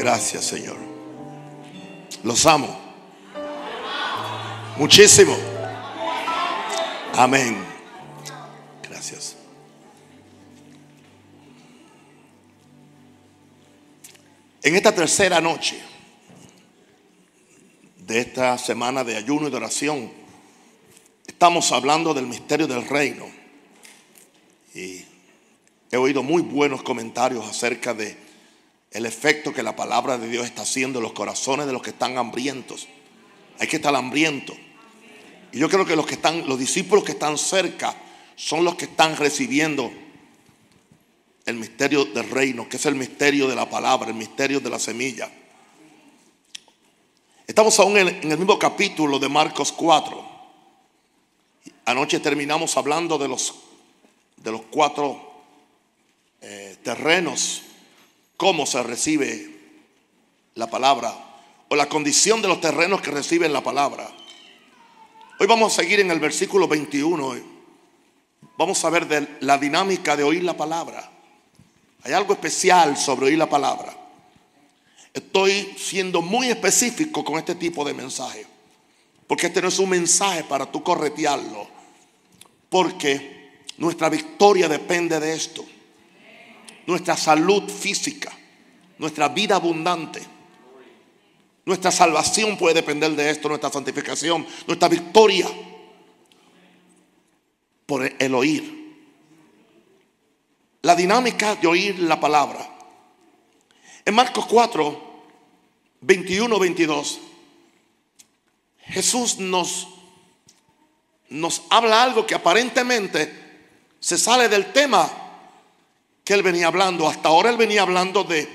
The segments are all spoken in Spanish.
Gracias, Señor. Los amo. Muchísimo. Amén. Gracias. En esta tercera noche de esta semana de ayuno y de oración, estamos hablando del misterio del reino. Y he oído muy buenos comentarios acerca de el efecto que la palabra de Dios está haciendo en los corazones de los que están hambrientos. Hay que estar hambriento. Y yo creo que los que están, los discípulos que están cerca, son los que están recibiendo el misterio del reino, que es el misterio de la palabra, el misterio de la semilla. Estamos aún en, el mismo capítulo de Marcos 4. Anoche terminamos hablando de los, de los cuatro eh, terrenos, cómo se recibe la palabra, o la condición de los terrenos que reciben la palabra. Hoy vamos a seguir en el versículo 21 vamos a ver de la dinámica de oír la palabra. Hay algo especial sobre oír la palabra. Estoy siendo muy específico con este tipo de mensaje. Porque este no es un mensaje para tú corretearlo. Porque nuestra victoria depende de esto. Nuestra salud física, nuestra vida abundante, nuestra salvación puede depender de esto, nuestra santificación, nuestra victoria por el oír. La dinámica de oír la palabra. En Marcos 4, 21, 22, Jesús nos, nos habla algo que aparentemente se sale del tema que él venía hablando. Hasta ahora él venía hablando de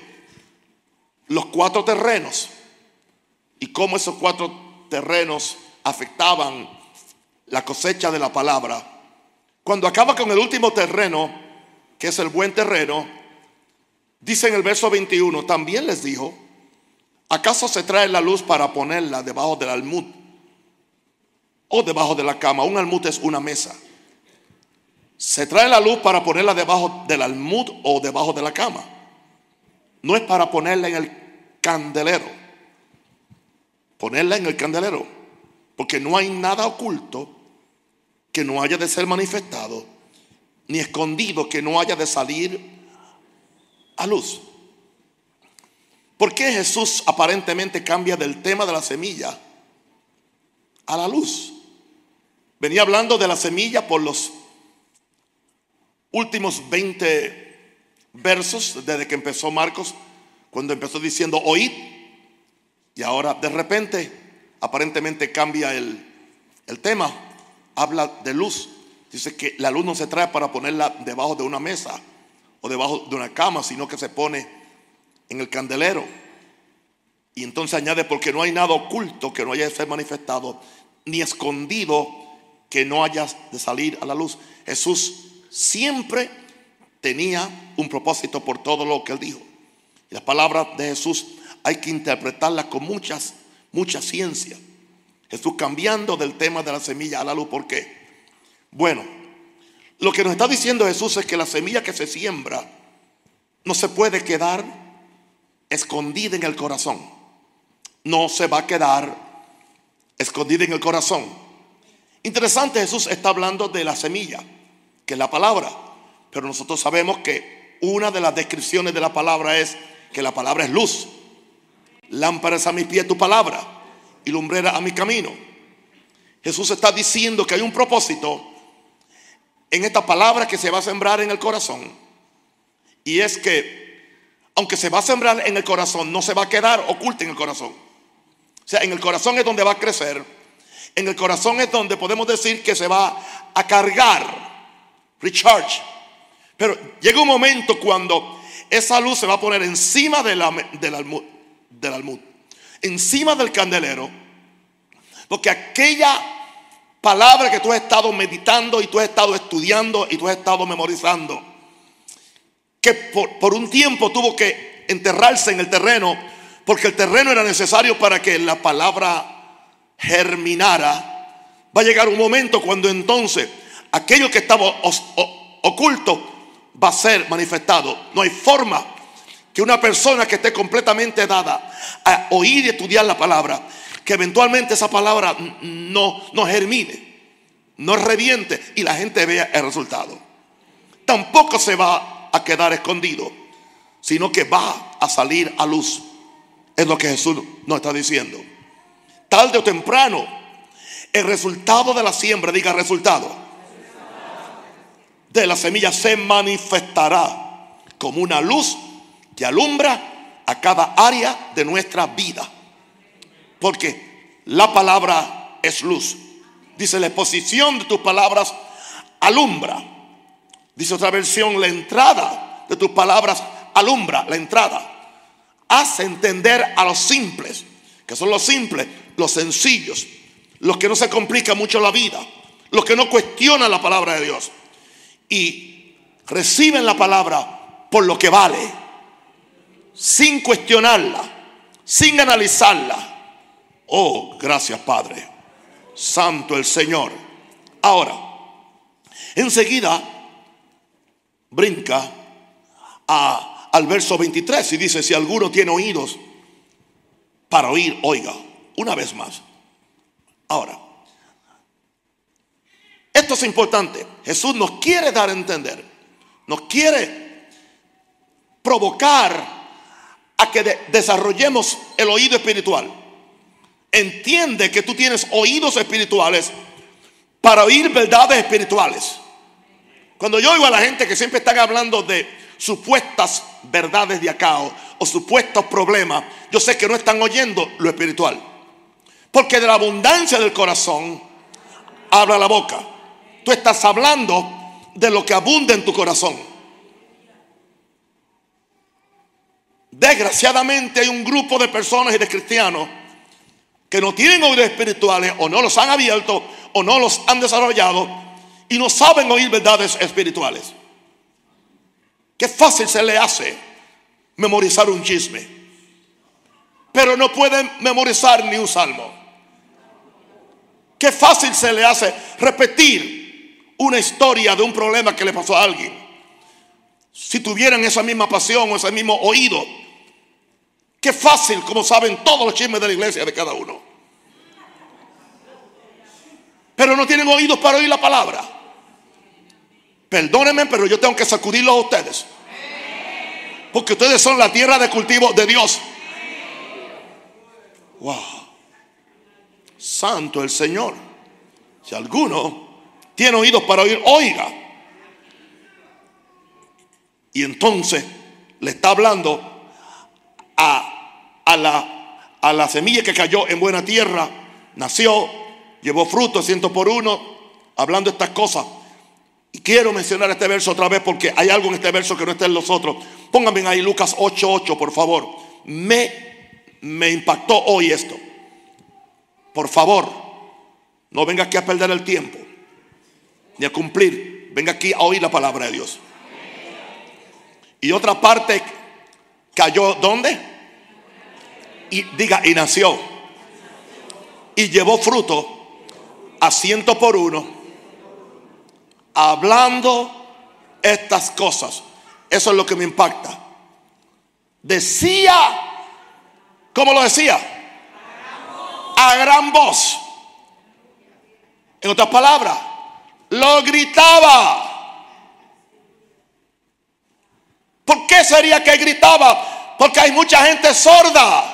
los cuatro terrenos y cómo esos cuatro terrenos afectaban la cosecha de la palabra. Cuando acaba con el último terreno, que es el buen terreno, dice en el verso 21, también les dijo, ¿acaso se trae la luz para ponerla debajo del almud o debajo de la cama? Un almud es una mesa. Se trae la luz para ponerla debajo del almud o debajo de la cama. No es para ponerla en el candelero. Ponerla en el candelero. Porque no hay nada oculto que no haya de ser manifestado, ni escondido que no haya de salir a luz. ¿Por qué Jesús aparentemente cambia del tema de la semilla a la luz? Venía hablando de la semilla por los últimos 20 versos desde que empezó Marcos, cuando empezó diciendo oíd, y ahora de repente aparentemente cambia el, el tema habla de luz. Dice que la luz no se trae para ponerla debajo de una mesa o debajo de una cama, sino que se pone en el candelero. Y entonces añade, porque no hay nada oculto que no haya de ser manifestado, ni escondido que no haya de salir a la luz. Jesús siempre tenía un propósito por todo lo que él dijo. Y las palabras de Jesús hay que interpretarlas con muchas, mucha ciencia. Jesús cambiando del tema de la semilla a la luz. ¿Por qué? Bueno, lo que nos está diciendo Jesús es que la semilla que se siembra no se puede quedar escondida en el corazón. No se va a quedar escondida en el corazón. Interesante, Jesús está hablando de la semilla, que es la palabra. Pero nosotros sabemos que una de las descripciones de la palabra es que la palabra es luz. Lámparas a mi pie tu palabra y lumbrera a mi camino. Jesús está diciendo que hay un propósito en esta palabra que se va a sembrar en el corazón. Y es que, aunque se va a sembrar en el corazón, no se va a quedar oculta en el corazón. O sea, en el corazón es donde va a crecer. En el corazón es donde podemos decir que se va a cargar, recharge. Pero llega un momento cuando esa luz se va a poner encima del almud, del almud encima del candelero, porque aquella palabra que tú has estado meditando y tú has estado estudiando y tú has estado memorizando, que por, un tiempo tuvo que enterrarse en el terreno, porque el terreno era necesario para que la palabra germinara, va a llegar un momento cuando entonces aquello que estaba oculto va a ser manifestado. No hay forma que una persona que esté completamente dada a oír y estudiar la palabra, que eventualmente esa palabra no, no germine, no reviente y la gente vea el resultado. Tampoco se va a quedar escondido, sino que va a salir a luz. Es lo que Jesús nos está diciendo. Tarde o temprano, el resultado de la siembra, diga resultado, de la semilla se manifestará como una luz que alumbra a cada área de nuestra vida. Porque la palabra es luz. Dice la exposición de tus palabras alumbra. Dice otra versión, la entrada de tus palabras alumbra, la entrada. Hace entender a los simples, que son los simples, los sencillos, los que no se complica mucho la vida, los que no cuestionan la palabra de Dios y reciben la palabra por lo que vale, sin cuestionarla, sin analizarla. Oh, gracias Padre. Santo el Señor. Ahora, enseguida brinca a, al verso 23 y dice, si alguno tiene oídos para oír, oiga, una vez más. Ahora, esto es importante. Jesús nos quiere dar a entender, nos quiere provocar a que desarrollemos el oído espiritual. Entiende que tú tienes oídos espirituales para oír verdades espirituales. Cuando yo oigo a la gente que siempre están hablando de supuestas verdades de acá o, o supuestos problemas, yo sé que no están oyendo lo espiritual. Porque de la abundancia del corazón habla la boca. Tú estás hablando de lo que abunda en tu corazón. Desgraciadamente hay un grupo de personas y de cristianos que no tienen oídos espirituales o no los han abierto o no los han desarrollado y no saben oír verdades espirituales. Qué fácil se le hace memorizar un chisme, pero no pueden memorizar ni un salmo. Qué fácil se le hace repetir una historia de un problema que le pasó a alguien. Si tuvieran esa misma pasión o ese mismo oído, qué fácil, como saben todos los chismes de la iglesia de cada uno. Pero no tienen oídos para oír la palabra. Perdónenme, pero yo tengo que sacudirlo a ustedes. Porque ustedes son la tierra de cultivo de Dios. Wow. Santo el Señor. Si alguno tiene oídos para oír, oiga. Y entonces le está hablando a, a, la, a la semilla que cayó en buena tierra, nació, llevó fruto ciento por uno, hablando estas cosas. Y quiero mencionar este verso otra vez porque hay algo en este verso que no está en los otros. Pónganme ahí Lucas 8:8, por favor. Me, me impactó hoy esto. Por favor, no venga aquí a perder el tiempo, ni a cumplir. Venga aquí a oír la palabra de Dios. Y otra parte cayó, ¿dónde? Y diga, y nació. Y llevó fruto a ciento por uno, hablando estas cosas. Eso es lo que me impacta. Decía, ¿cómo lo decía? a gran voz. En otras palabras, lo gritaba. ¿Por qué sería que gritaba? Porque hay mucha gente sorda.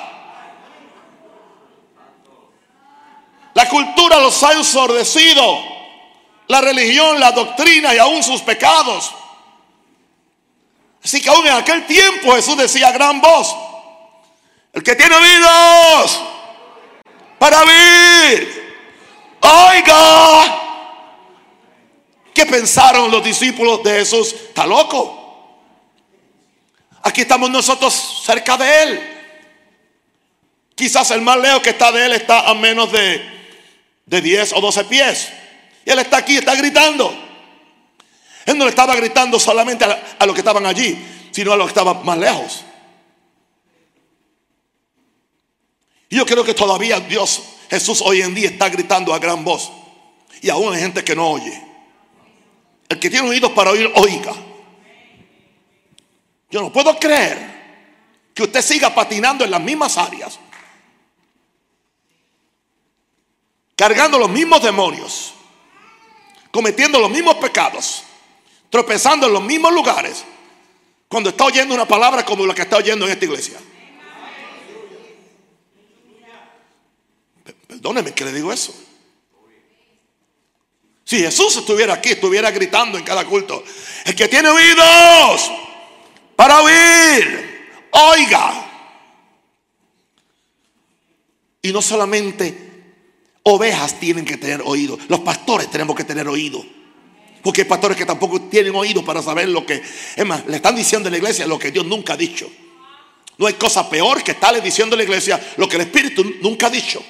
La cultura los ha ensordecido. La religión, la doctrina y aún sus pecados. Así que aún en aquel tiempo Jesús decía a gran voz, el que tiene oídos, para ver. Oiga, ¿qué pensaron los discípulos de Jesús? Está loco. Aquí estamos nosotros cerca de Él. Quizás el más lejos que está de Él está a menos de, de 10 o 12 pies. Y Él está aquí, está gritando. Él no le estaba gritando solamente a, a los que estaban allí, sino a los que estaban más lejos. Y yo creo que todavía Dios, Jesús hoy en día está gritando a gran voz. Y aún hay gente que no oye. El que tiene oídos para oír, oiga. Yo no puedo creer que usted siga patinando en las mismas áreas, cargando los mismos demonios, cometiendo los mismos pecados, tropezando en los mismos lugares, cuando está oyendo una palabra como la que está oyendo en esta iglesia. Perdóneme que le digo eso. Si Jesús estuviera aquí, estuviera gritando en cada culto, el que tiene oídos para oír, oiga. Y no solamente ovejas tienen que tener oído, los pastores tenemos que tener oído. Porque hay pastores que tampoco tienen oído para saber lo que, le están diciendo a la iglesia lo que Dios nunca ha dicho. No hay cosa peor que estarle diciendo a la iglesia lo que el Espíritu nunca ha dicho.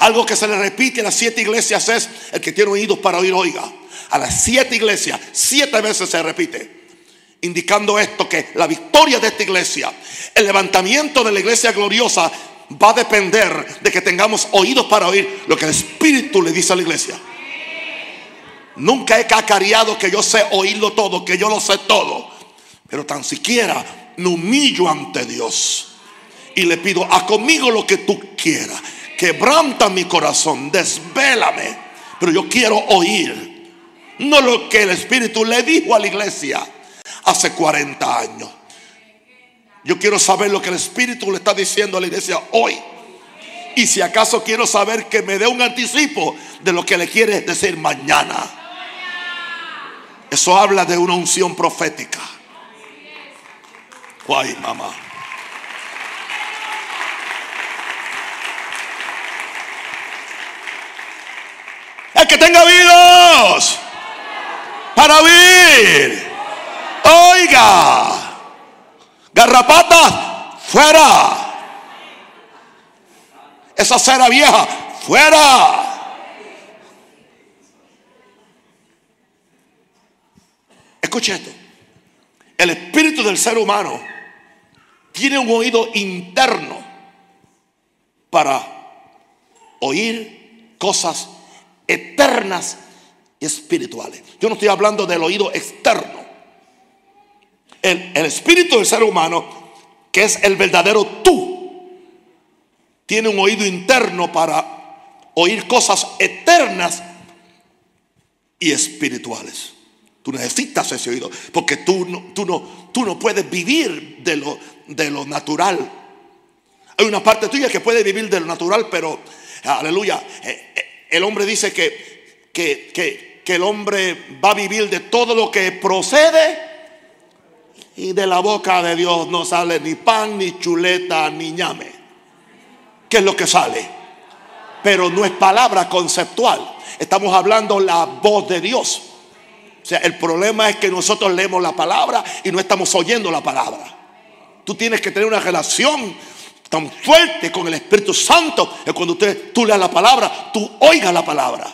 Algo que se le repite a las siete iglesias es el que tiene oídos para oír, oiga. A las siete iglesias, siete veces se repite. Indicando esto que la victoria de esta iglesia, el levantamiento de la iglesia gloriosa va a depender de que tengamos oídos para oír lo que el Espíritu le dice a la iglesia. Nunca he cacareado que yo sé oírlo todo, que yo lo sé todo. Pero tan siquiera me humillo ante Dios. Y le pido, a conmigo lo que tú quieras quebranta mi corazón, desvélame. Pero yo quiero oír, no lo que el Espíritu le dijo a la iglesia hace 40 años. Yo quiero saber lo que el Espíritu le está diciendo a la iglesia hoy. Y si acaso quiero saber que me dé un anticipo de lo que le quiere decir mañana. Eso habla de una unción profética. Guay, mamá. El que tenga oídos para oír. Oiga. Garrapata, fuera. Esa cera vieja, fuera. Escuche esto. El espíritu del ser humano tiene un oído interno para oír cosas eternas y espirituales. Yo no estoy hablando del oído externo. El, el espíritu del ser humano, que es el verdadero tú, tiene un oído interno para oír cosas eternas y espirituales. Tú necesitas ese oído, porque tú no, tú no, tú no puedes vivir de lo, de lo natural. Hay una parte tuya que puede vivir de lo natural, pero, aleluya, eh, eh, el hombre dice que, que, el hombre va a vivir de todo lo que procede y de la boca de Dios no sale ni pan, ni chuleta, ni ñame. ¿Qué es lo que sale? Pero no es palabra conceptual. Estamos hablando la voz de Dios. O sea, el problema es que nosotros leemos la palabra y no estamos oyendo la palabra. Tú tienes que tener una relación tan fuerte con el Espíritu Santo que cuando usted, tú leas la palabra, tú oigas la palabra.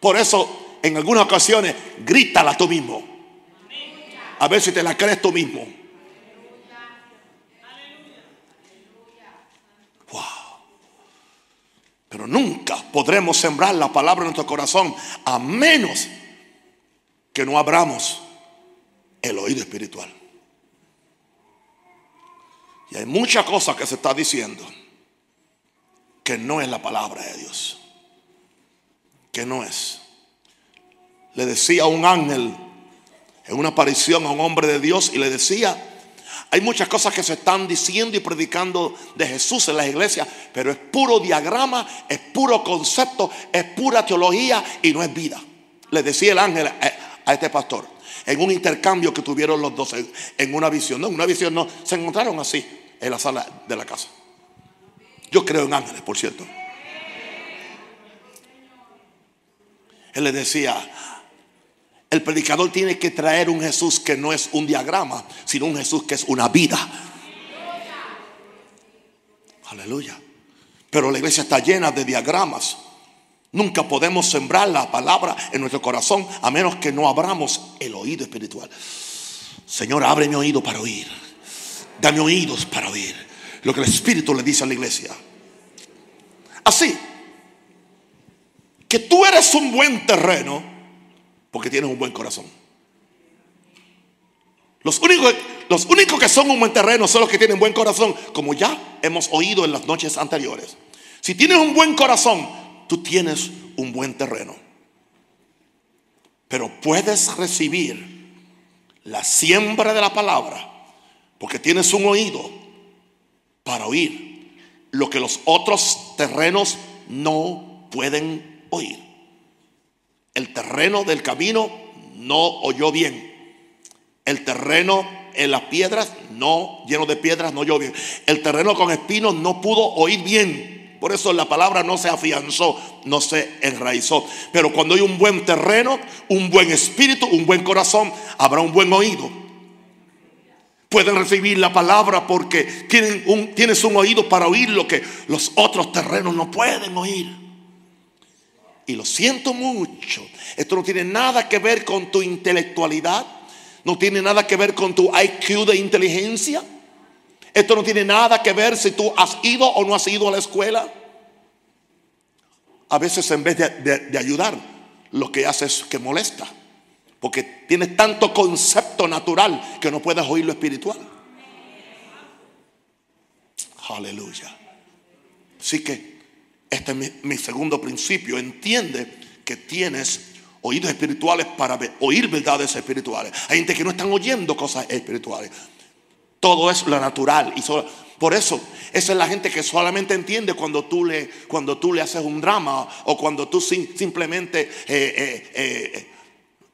Por eso, en algunas ocasiones, grítala tú mismo. A ver si te la crees tú mismo. Wow. Pero nunca podremos sembrar la palabra en nuestro corazón a menos que no abramos el oído espiritual. Y hay muchas cosas que se está diciendo que no es la palabra de Dios. Que no es. Le decía un ángel en una aparición a un hombre de Dios y le decía, hay muchas cosas que se están diciendo y predicando de Jesús en las iglesias, pero es puro diagrama, es puro concepto, es pura teología y no es vida. Le decía el ángel a, este pastor en un intercambio que tuvieron los dos en, una visión. No, en una visión no, se encontraron así en la sala de la casa. Yo creo en ángeles, por cierto. Él le decía, el predicador tiene que traer un Jesús que no es un diagrama, sino un Jesús que es una vida. Aleluya. Pero la iglesia está llena de diagramas. Nunca podemos sembrar la palabra en nuestro corazón a menos que no abramos el oído espiritual. Señor, abre mi oído para oír. Dame oídos para oír lo que el Espíritu le dice a la iglesia. Así que tú eres un buen terreno porque tienes un buen corazón. Los únicos, los únicos que son un buen terreno son los que tienen buen corazón, como ya hemos oído en las noches anteriores. Si tienes un buen corazón, tú tienes un buen terreno. Pero puedes recibir la siembra de la palabra porque tienes un oído para oír lo que los otros terrenos no pueden oír. El terreno del camino no oyó bien. El terreno en las piedras no, lleno de piedras, no oyó bien. El terreno con espinos no pudo oír bien. Por eso la palabra no se afianzó, no se enraizó. Pero cuando hay un buen terreno, un buen espíritu, un buen corazón, habrá un buen oído. Pueden recibir la palabra porque tienen un, tienes un oído para oír lo que los otros terrenos no pueden oír. Y lo siento mucho. Esto no tiene nada que ver con tu intelectualidad. No tiene nada que ver con tu IQ de inteligencia. Esto no tiene nada que ver si tú has ido o no has ido a la escuela. A veces en vez de, ayudar, lo que hace es que molesta. Porque tienes tanto concepto natural que no puedes oír lo espiritual. Aleluya. Así que este es mi, segundo principio. Entiende que tienes oídos espirituales para oír verdades espirituales. Hay gente que no están oyendo cosas espirituales. Todo es lo natural. Y por eso, esa es la gente que solamente entiende cuando tú le, cuando tú le haces un drama o cuando tú simplemente eh, eh, eh,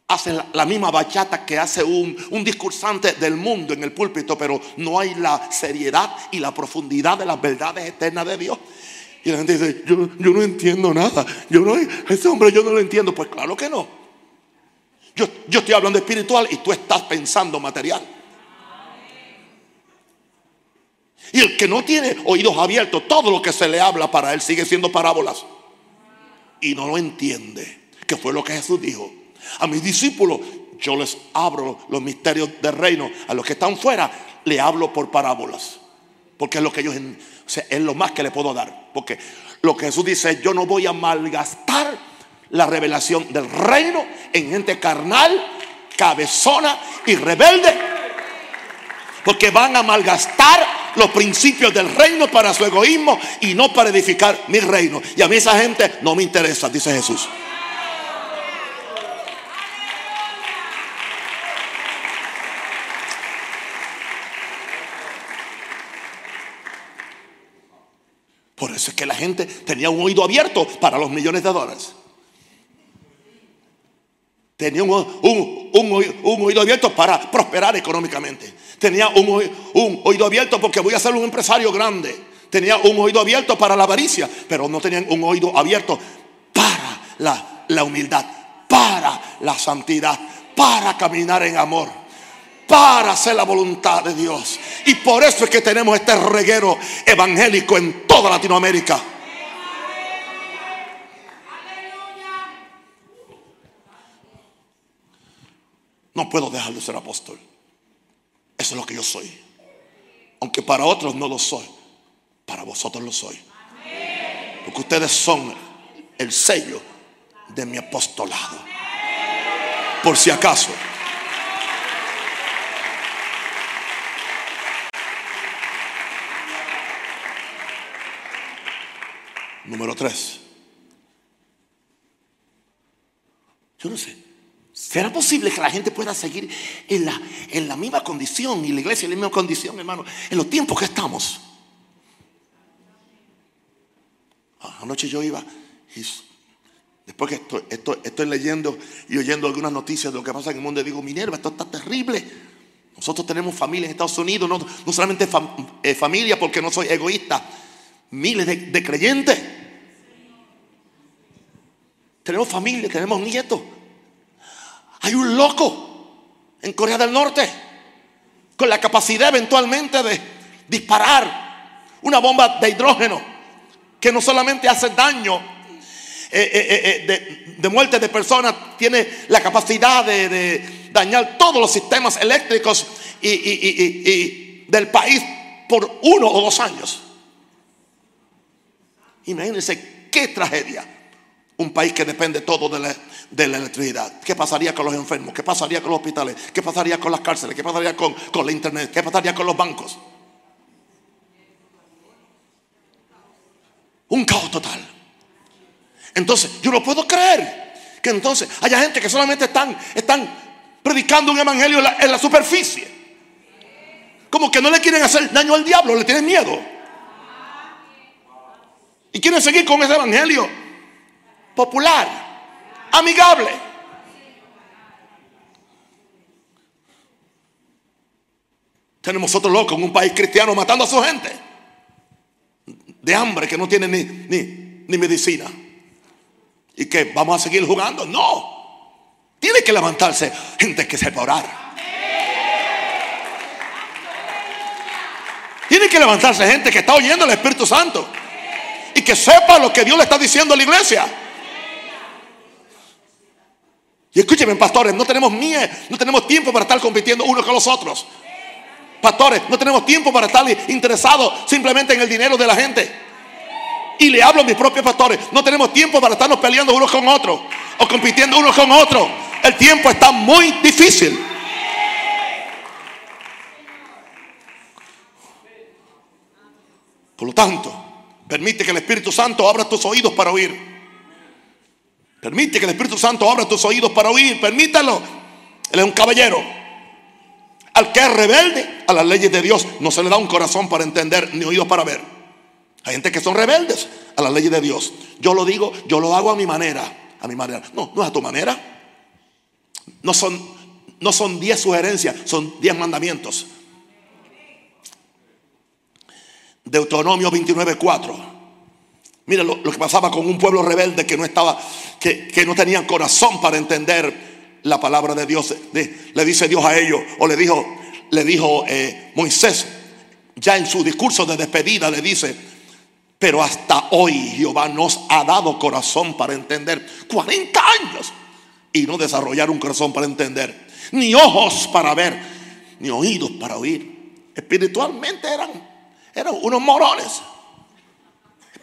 haces la, misma bachata que hace un, un discursante del mundo en el púlpito, pero no hay la seriedad y la profundidad de las verdades eternas de Dios. Y la gente dice, yo, yo no entiendo nada. Yo no, ese hombre yo no lo entiendo. Pues claro que no. Yo, yo estoy hablando espiritual y tú estás pensando material. Y el que no tiene oídos abiertos, todo lo que se le habla para él sigue siendo parábolas. Y no lo entiende. Que fue lo que Jesús dijo. A mis discípulos yo les abro los misterios del reino. A los que están fuera le hablo por parábolas. Porque es lo que ellos, es lo más que le puedo dar. Porque lo que Jesús dice, yo no voy a malgastar la revelación del reino en gente carnal, cabezona y rebelde. Porque van a malgastar los principios del reino para su egoísmo y no para edificar mi reino. Y a mí esa gente no me interesa, dice Jesús. Por eso es que la gente tenía un oído abierto para los millones de dólares. Tenía un, oído abierto para prosperar económicamente. Tenía un, oído abierto porque voy a ser un empresario grande. Tenía un oído abierto para la avaricia, pero no tenían un oído abierto para la, la humildad, para la santidad, para caminar en amor, para hacer la voluntad de Dios. Y por eso es que tenemos este reguero evangélico en toda Latinoamérica. No puedo dejar de ser apóstol. Eso es lo que yo soy. Aunque para otros no lo soy, para vosotros lo soy. Porque ustedes son el sello de mi apostolado. Por si acaso. Número tres. Yo no sé. ¿Será posible que la gente pueda seguir en la, en la misma condición y la iglesia en la misma condición, hermano, en los tiempos que estamos? Ah, anoche yo iba después que estoy, estoy, leyendo y oyendo algunas noticias de lo que pasa en el mundo, digo, Minerva, esto está terrible. Nosotros tenemos familia en Estados Unidos, no, solamente eh, familia porque no soy egoísta, miles de creyentes. Tenemos familia, tenemos nietos. Hay un loco en Corea del Norte con la capacidad eventualmente de disparar una bomba de hidrógeno que no solamente hace daño eh, eh, eh, de, muerte de personas, tiene la capacidad de, dañar todos los sistemas eléctricos y, del país por uno o dos años. Imagínense qué tragedia. Un país que depende todo de la, electricidad. ¿Qué pasaría con los enfermos? ¿Qué pasaría con los hospitales? ¿Qué pasaría con las cárceles? ¿Qué pasaría con, con la internet? ¿Qué pasaría con los bancos? Un caos total. Entonces, yo no puedo creer que entonces haya gente que solamente están, están predicando un evangelio en la, en la superficie. Como que no le quieren hacer daño al diablo, le tienen miedo. Y quieren seguir con ese evangelio popular, amigable. Tenemos otro loco en un país cristiano matando a su gente. De hambre que no tiene ni, ni, ni medicina. Y que vamos a seguir jugando. No. Tiene que levantarse gente que sepa orar. Tiene que levantarse gente que está oyendo el Espíritu Santo y que sepa lo que Dios le está diciendo a la iglesia. Y escúcheme, pastores, no tenemos miedo, no tenemos tiempo para estar compitiendo unos con los otros. Pastores, no tenemos tiempo para estar interesados simplemente en el dinero de la gente. Y le hablo a mis propios pastores, no tenemos tiempo para estarnos peleando unos con otros o compitiendo unos con otros. El tiempo está muy difícil. Por lo tanto, Permite que el Espíritu Santo abra tus oídos para oír. Permite que el Espíritu Santo abra tus oídos para oír. Permítalo. Él es un caballero. Al que es rebelde a las leyes de Dios no se le da un corazón para entender ni oídos para ver. Hay gente que son rebeldes a las leyes de Dios. Yo lo digo, yo lo hago a mi manera. A mi manera. No, no es a tu manera. No son, no son diez sugerencias, son diez mandamientos. Deuteronomio 29:4. Mira lo, que pasaba con un pueblo rebelde que no estaba, que, que no tenían corazón para entender la palabra de Dios. le dice Dios a ellos, o le dijo, le dijo eh, Moisés, ya en su discurso de despedida le dice, pero hasta hoy Jehová nos ha dado corazón para entender. 40 años. Y no desarrollar un corazón para entender. Ni ojos para ver. Ni oídos para oír. Espiritualmente eran eran unos morones.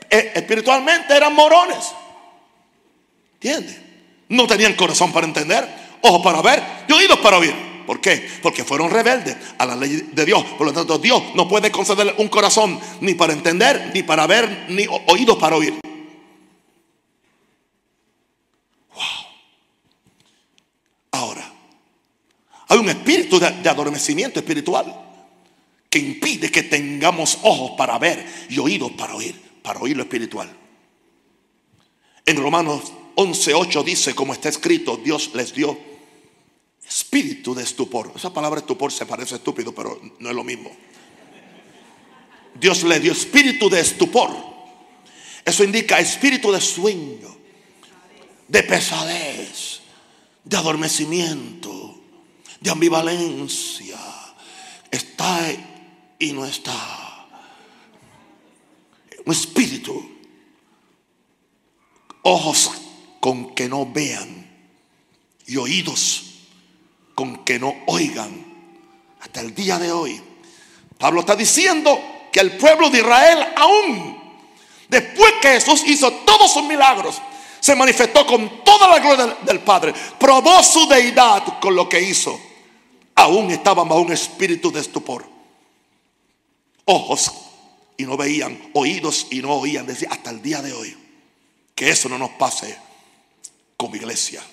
E, espiritualmente eran morones. ¿Entiendes? No tenían corazón para entender, ojos para ver y oídos para oír. ¿Por qué? Porque fueron rebeldes a la ley de Dios. Por lo tanto, Dios no puede conceder un corazón ni para entender, ni para ver, ni oídos para oír. Wow. Ahora, hay un espíritu de adormecimiento espiritual que impide que tengamos ojos para ver y oídos para oír, para oír lo espiritual. En Romanos 11:8 dice, como está escrito, Dios les dio espíritu de estupor. Esa palabra estupor se parece estúpido, pero no es lo mismo. Dios le dio espíritu de estupor. Eso indica espíritu de sueño, de pesadez, de adormecimiento, de ambivalencia. Está y no está. Un espíritu. Ojos con que no vean y oídos con que no oigan. Hasta el día de hoy. Pablo está diciendo que el pueblo de Israel aún, después que Jesús hizo todos sus milagros, se manifestó con toda la gloria del, Padre, probó su deidad con lo que hizo, aún estaban bajo un espíritu de estupor ojos y no veían, oídos y no oían. Decía, hasta el día de hoy, que eso no nos pase como iglesia.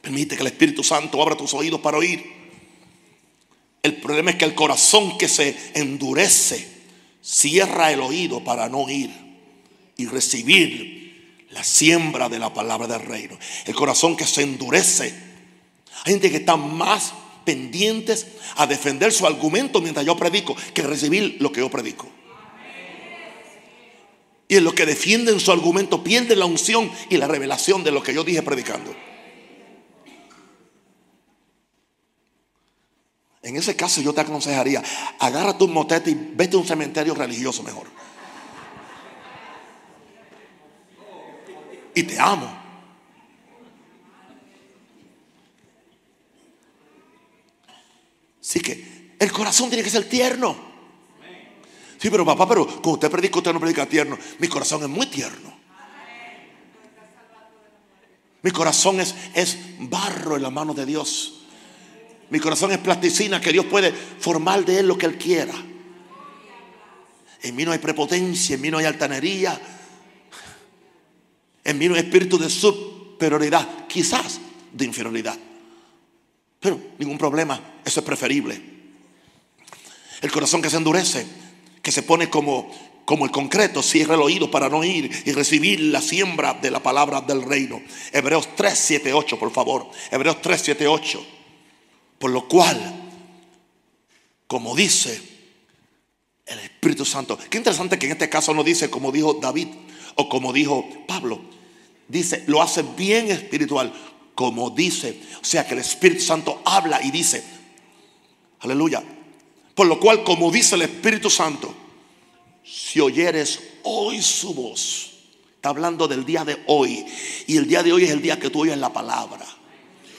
Permite que el Espíritu Santo abra tus oídos para oír. El problema es que el corazón que se endurece cierra el oído para no oír y recibir la siembra de la palabra del reino. El corazón que se endurece. Hay gente que está más pendientes a defender su argumento mientras yo predico que recibir lo que yo predico. Y en lo que defienden su argumento pierden la unción y la revelación de lo que yo dije predicando. En ese caso yo te aconsejaría, agarra tu motete y vete a un cementerio religioso mejor. Y te amo. Así que el corazón tiene que ser tierno. Sí, pero papá, pero cuando usted predica, usted no predica tierno. Mi corazón es muy tierno. Mi corazón es, es barro en la mano de Dios. Mi corazón es plasticina que Dios puede formar de él lo que él quiera. En mí no hay prepotencia, en mí no hay altanería. En mí no hay espíritu de superioridad, quizás de inferioridad. Pero ningún problema, eso es preferible. El corazón que se endurece, que se pone como, como el concreto, cierra el oído para no ir y recibir la siembra de la palabra del reino. Hebreos 3, 7, 8, por favor. Hebreos 3, 7, 8. Por lo cual, como dice el Espíritu Santo, qué interesante que en este caso no dice como dijo David o como dijo Pablo, dice, lo hace bien espiritual, como dice, o sea que el Espíritu Santo habla y dice, aleluya, por lo cual como dice el Espíritu Santo, si oyeres hoy su voz, está hablando del día de hoy, y el día de hoy es el día que tú oyes la palabra,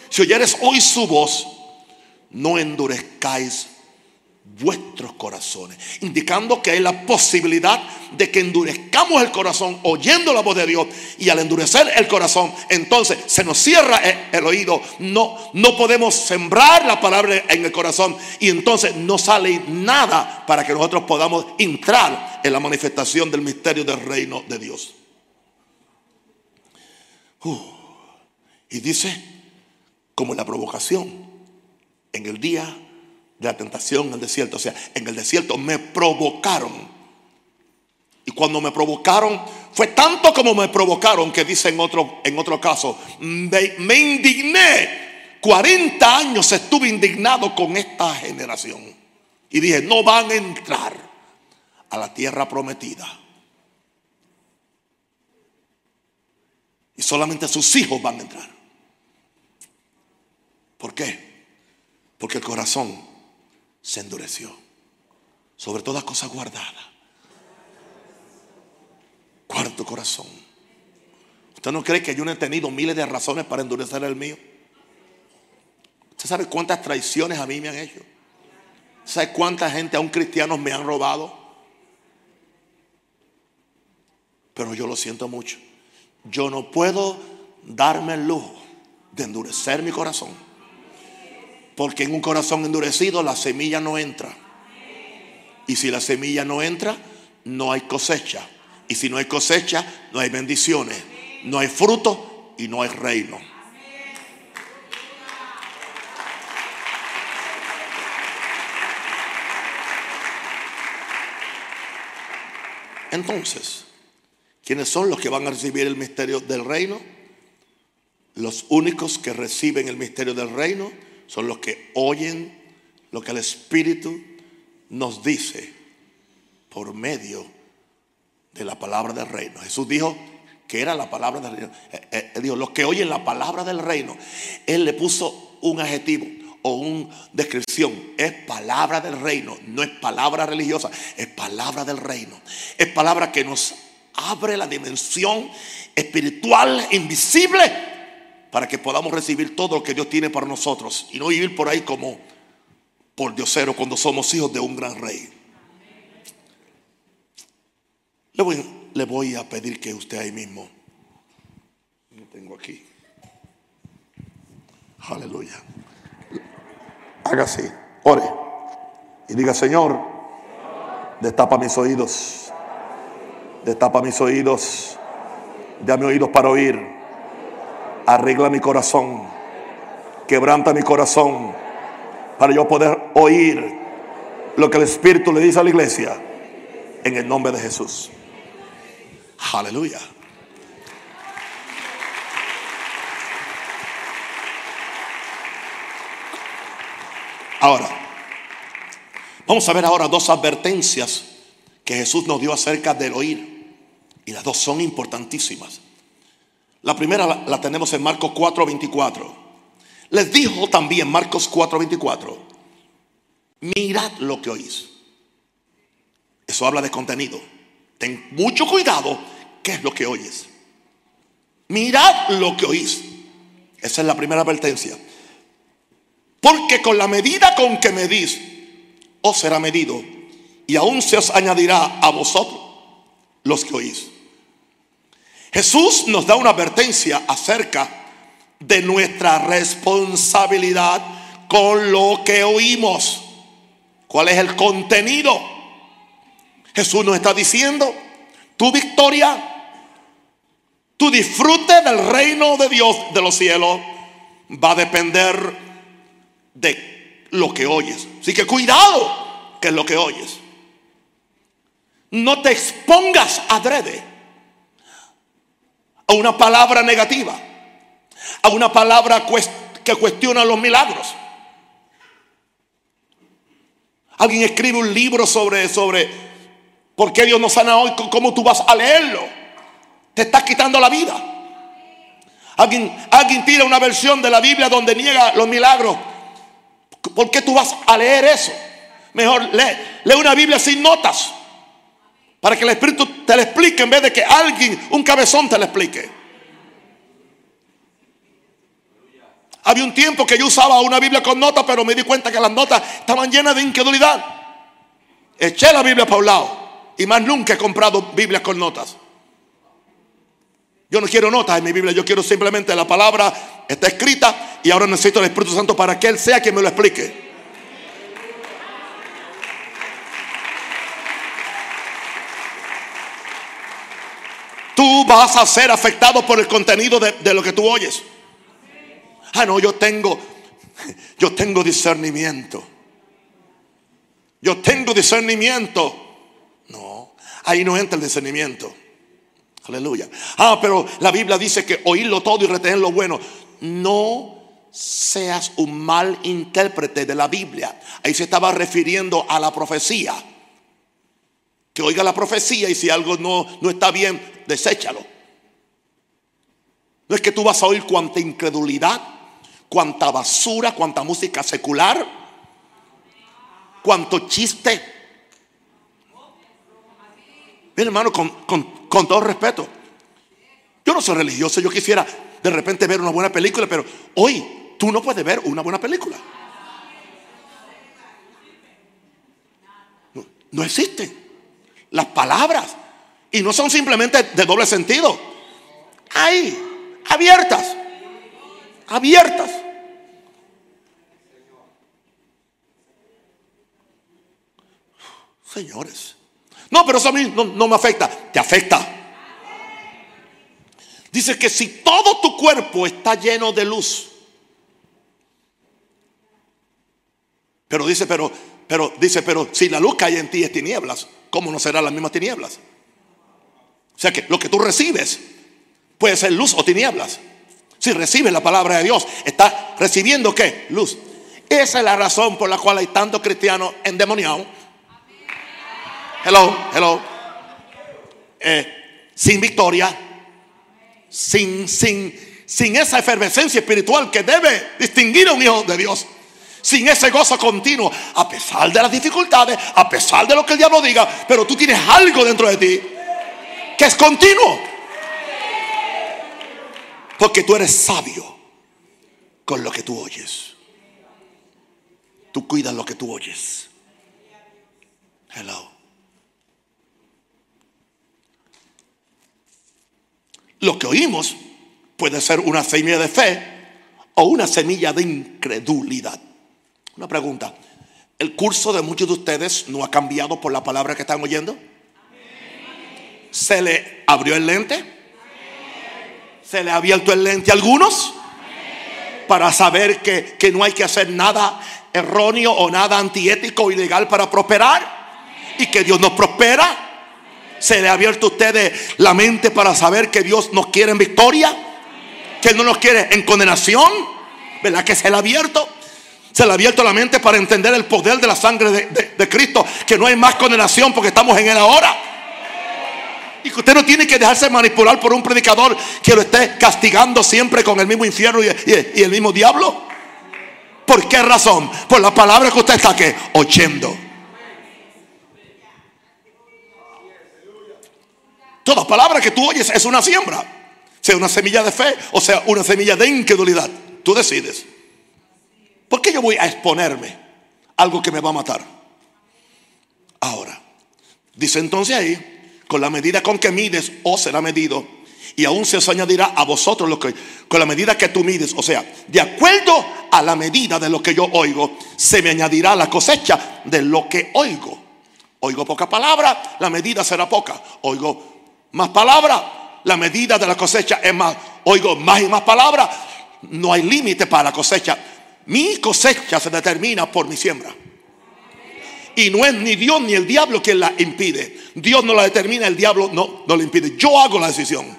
si oyeres hoy su voz, no endurezcáis vuestros corazones, indicando que hay la posibilidad de que endurezcamos el corazón oyendo la voz de Dios y al endurecer el corazón, entonces se nos cierra el, oído, no no podemos sembrar la palabra en el corazón y entonces no sale nada para que nosotros podamos entrar en la manifestación del misterio del reino de Dios. Uh, y dice como la provocación en el día de la tentación en el desierto. O sea, en el desierto me provocaron. Y cuando me provocaron, fue tanto como me provocaron que dice en otro, en otro caso, me, me indigné. 40 años estuve indignado con esta generación. Y dije, no van a entrar a la tierra prometida. Y solamente sus hijos van a entrar. ¿Por qué? Porque el corazón se endureció. Sobre todas cosas guardadas. Cuarto corazón. ¿Usted no cree que yo no he tenido miles de razones para endurecer el mío? ¿Usted sabe cuántas traiciones a mí me han hecho? ¿Sabe cuánta gente, aún cristianos, me han robado? Pero yo lo siento mucho. Yo no puedo darme el lujo de endurecer mi corazón porque en un corazón endurecido la semilla no entra. Y si la semilla no entra, no hay cosecha. Y si no hay cosecha, no hay bendiciones. No hay fruto y no hay reino. Entonces, ¿quiénes son los que van a recibir el misterio del reino? Los únicos que reciben el misterio del reino son los que oyen lo que el Espíritu nos dice por medio de la palabra del reino. Jesús dijo que era la palabra del reino. Eh, eh, él dijo, los que oyen la palabra del reino, Él le puso un adjetivo o una descripción. Es palabra del reino, no es palabra religiosa, es palabra del reino. Es palabra que nos abre la dimensión espiritual invisible para que podamos recibir todo lo que Dios tiene para nosotros y no vivir por ahí como por diosero cuando somos hijos de un gran rey. Le voy, le voy a pedir que usted ahí mismo, lo tengo aquí, aleluya, haga así, ore y diga, Señor, destapa mis oídos, destapa mis oídos, dame oídos para oír arregla mi corazón, quebranta mi corazón, para yo poder oír lo que el Espíritu le dice a la iglesia, en el nombre de Jesús. Aleluya. Ahora, vamos a ver ahora dos advertencias que Jesús nos dio acerca del oír. Y las dos son importantísimas. La primera la, tenemos en Marcos 4:24. Les dijo también Marcos 4:24, mirad lo que oís. Eso habla de contenido. Ten mucho cuidado qué es lo que oyes. Mirad lo que oís. Esa es la primera advertencia. Porque con la medida con que medís, os será medido. Y aún se os añadirá a vosotros los que oís. Jesús nos da una advertencia acerca de nuestra responsabilidad con lo que oímos. ¿Cuál es el contenido? Jesús nos está diciendo, tu victoria, tu disfrute del reino de Dios de los cielos va a depender de lo que oyes. Así que cuidado, que es lo que oyes. No te expongas adrede a una palabra negativa, a una palabra que cuestiona los milagros. Alguien escribe un libro sobre, sobre por qué Dios no sana hoy, cómo tú vas a leerlo. Te estás quitando la vida. Alguien, alguien tira una versión de la Biblia donde niega los milagros. ¿Por qué tú vas a leer eso? Mejor lee, lee una Biblia sin notas. Para que el Espíritu te lo explique en vez de que alguien, un cabezón, te lo explique. Había un tiempo que yo usaba una Biblia con notas, pero me di cuenta que las notas estaban llenas de incredulidad. Eché la Biblia para un lado y más nunca he comprado Biblias con notas. Yo no quiero notas en mi Biblia, yo quiero simplemente la palabra está escrita y ahora necesito el Espíritu Santo para que Él sea quien me lo explique. Tú vas a ser afectado por el contenido de, lo que tú oyes. Ah, no, yo tengo, yo tengo discernimiento. Yo tengo discernimiento. No, ahí no entra el discernimiento. Aleluya. Ah, pero la Biblia dice que oírlo todo y retener lo bueno. No seas un mal intérprete de la Biblia. Ahí se estaba refiriendo a la profecía oiga la profecía y si algo no, no está bien, deséchalo. No es que tú vas a oír cuánta incredulidad, cuánta basura, cuánta música secular, cuánto chiste. Bien, hermano, con, con todo respeto. Yo no soy religioso, yo quisiera de repente ver una buena película, pero hoy tú no puedes ver una buena película. No, no existe las palabras. Y no son simplemente de doble sentido. Ahí, abiertas. Abiertas. Señores. No, pero eso a mí no, no me afecta. Te afecta. Dice que si todo tu cuerpo está lleno de luz. Pero dice, pero, pero, dice, pero si la luz cae en ti es tinieblas. ¿Cómo no serán las mismas tinieblas? O sea que lo que tú recibes puede ser luz o tinieblas. Si recibes la palabra de Dios, está recibiendo qué? Luz. Esa es la razón por la cual hay tantos cristianos endemoniados. Hello, hello. Eh, sin victoria, sin, sin, sin esa efervescencia espiritual que debe distinguir a un hijo de Dios sin ese gozo continuo, a pesar de las dificultades, a pesar de lo que el diablo diga, pero tú tienes algo dentro de ti que es continuo. Porque tú eres sabio con lo que tú oyes. Tú cuidas lo que tú oyes. Hello. Lo que oímos puede ser una semilla de fe o una semilla de incredulidad. Una pregunta. ¿El curso de muchos de ustedes no ha cambiado por la palabra que están oyendo? ¿Se le abrió el lente? ¿Se le ha abierto el lente a algunos? Para saber que, que no hay que hacer nada erróneo o nada antiético o ilegal para prosperar. Y que Dios nos prospera. ¿Se le ha abierto a ustedes la mente para saber que Dios nos quiere en victoria? Que no nos quiere en condenación. ¿Verdad que se le ha abierto? Se le ha abierto la mente para entender el poder de la sangre de, Cristo. Que no hay más condenación porque estamos en Él ahora. Y que usted no tiene que dejarse manipular por un predicador que lo esté castigando siempre con el mismo infierno y, el mismo diablo. ¿Por qué razón? Por la palabra que usted está oyendo. Toda palabra que tú oyes es una siembra. Sea una semilla de fe o sea una semilla de incredulidad. Tú decides. ¿Por qué yo voy a exponerme algo que me va a matar? Ahora, dice entonces ahí, con la medida con que mides o será medido, Y aún se os añadirá a vosotros lo que con la medida que tú mides, o sea, de acuerdo a la medida de lo que yo oigo, se me añadirá la cosecha de lo que oigo. Oigo poca palabra, la medida será poca. Oigo más palabra, la medida de la cosecha es más. Oigo más y más palabra, no hay límite para la cosecha. Mi cosecha se determina por mi siembra. Y no es ni Dios ni el diablo quien la impide. Dios no la determina, el diablo no, no la impide. Yo hago la decisión.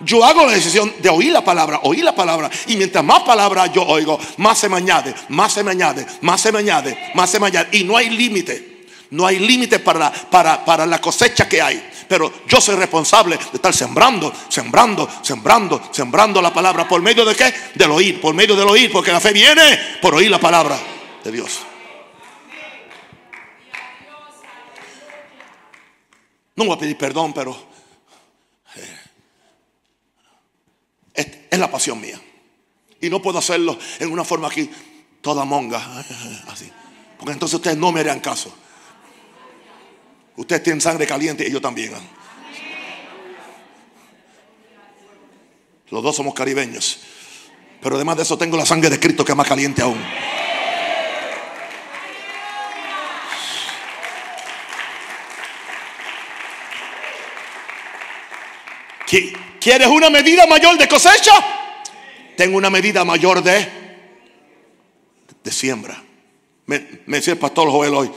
Yo hago la decisión de oír la palabra, oír la palabra. Y mientras más palabra yo oigo, más se me añade, más se me añade, más se me añade, más se me añade. Y no hay límite. No hay límite para, para, para la cosecha que hay. Pero yo soy responsable de estar sembrando, sembrando, sembrando, sembrando la palabra. ¿Por medio de qué? Del oír, por medio del oír. Porque la fe viene por oír la palabra de Dios. No voy a pedir perdón, pero eh, es, la pasión mía. Y no puedo hacerlo en una forma aquí, toda monga, así. Porque entonces ustedes no me harían caso. Ustedes tienen sangre caliente y yo también. Los dos somos caribeños. Pero además de eso tengo la sangre de Cristo que es más caliente aún. ¿Quieres una medida mayor de cosecha? Tengo una medida mayor de, de siembra. Me, decía el pastor Joel hoy,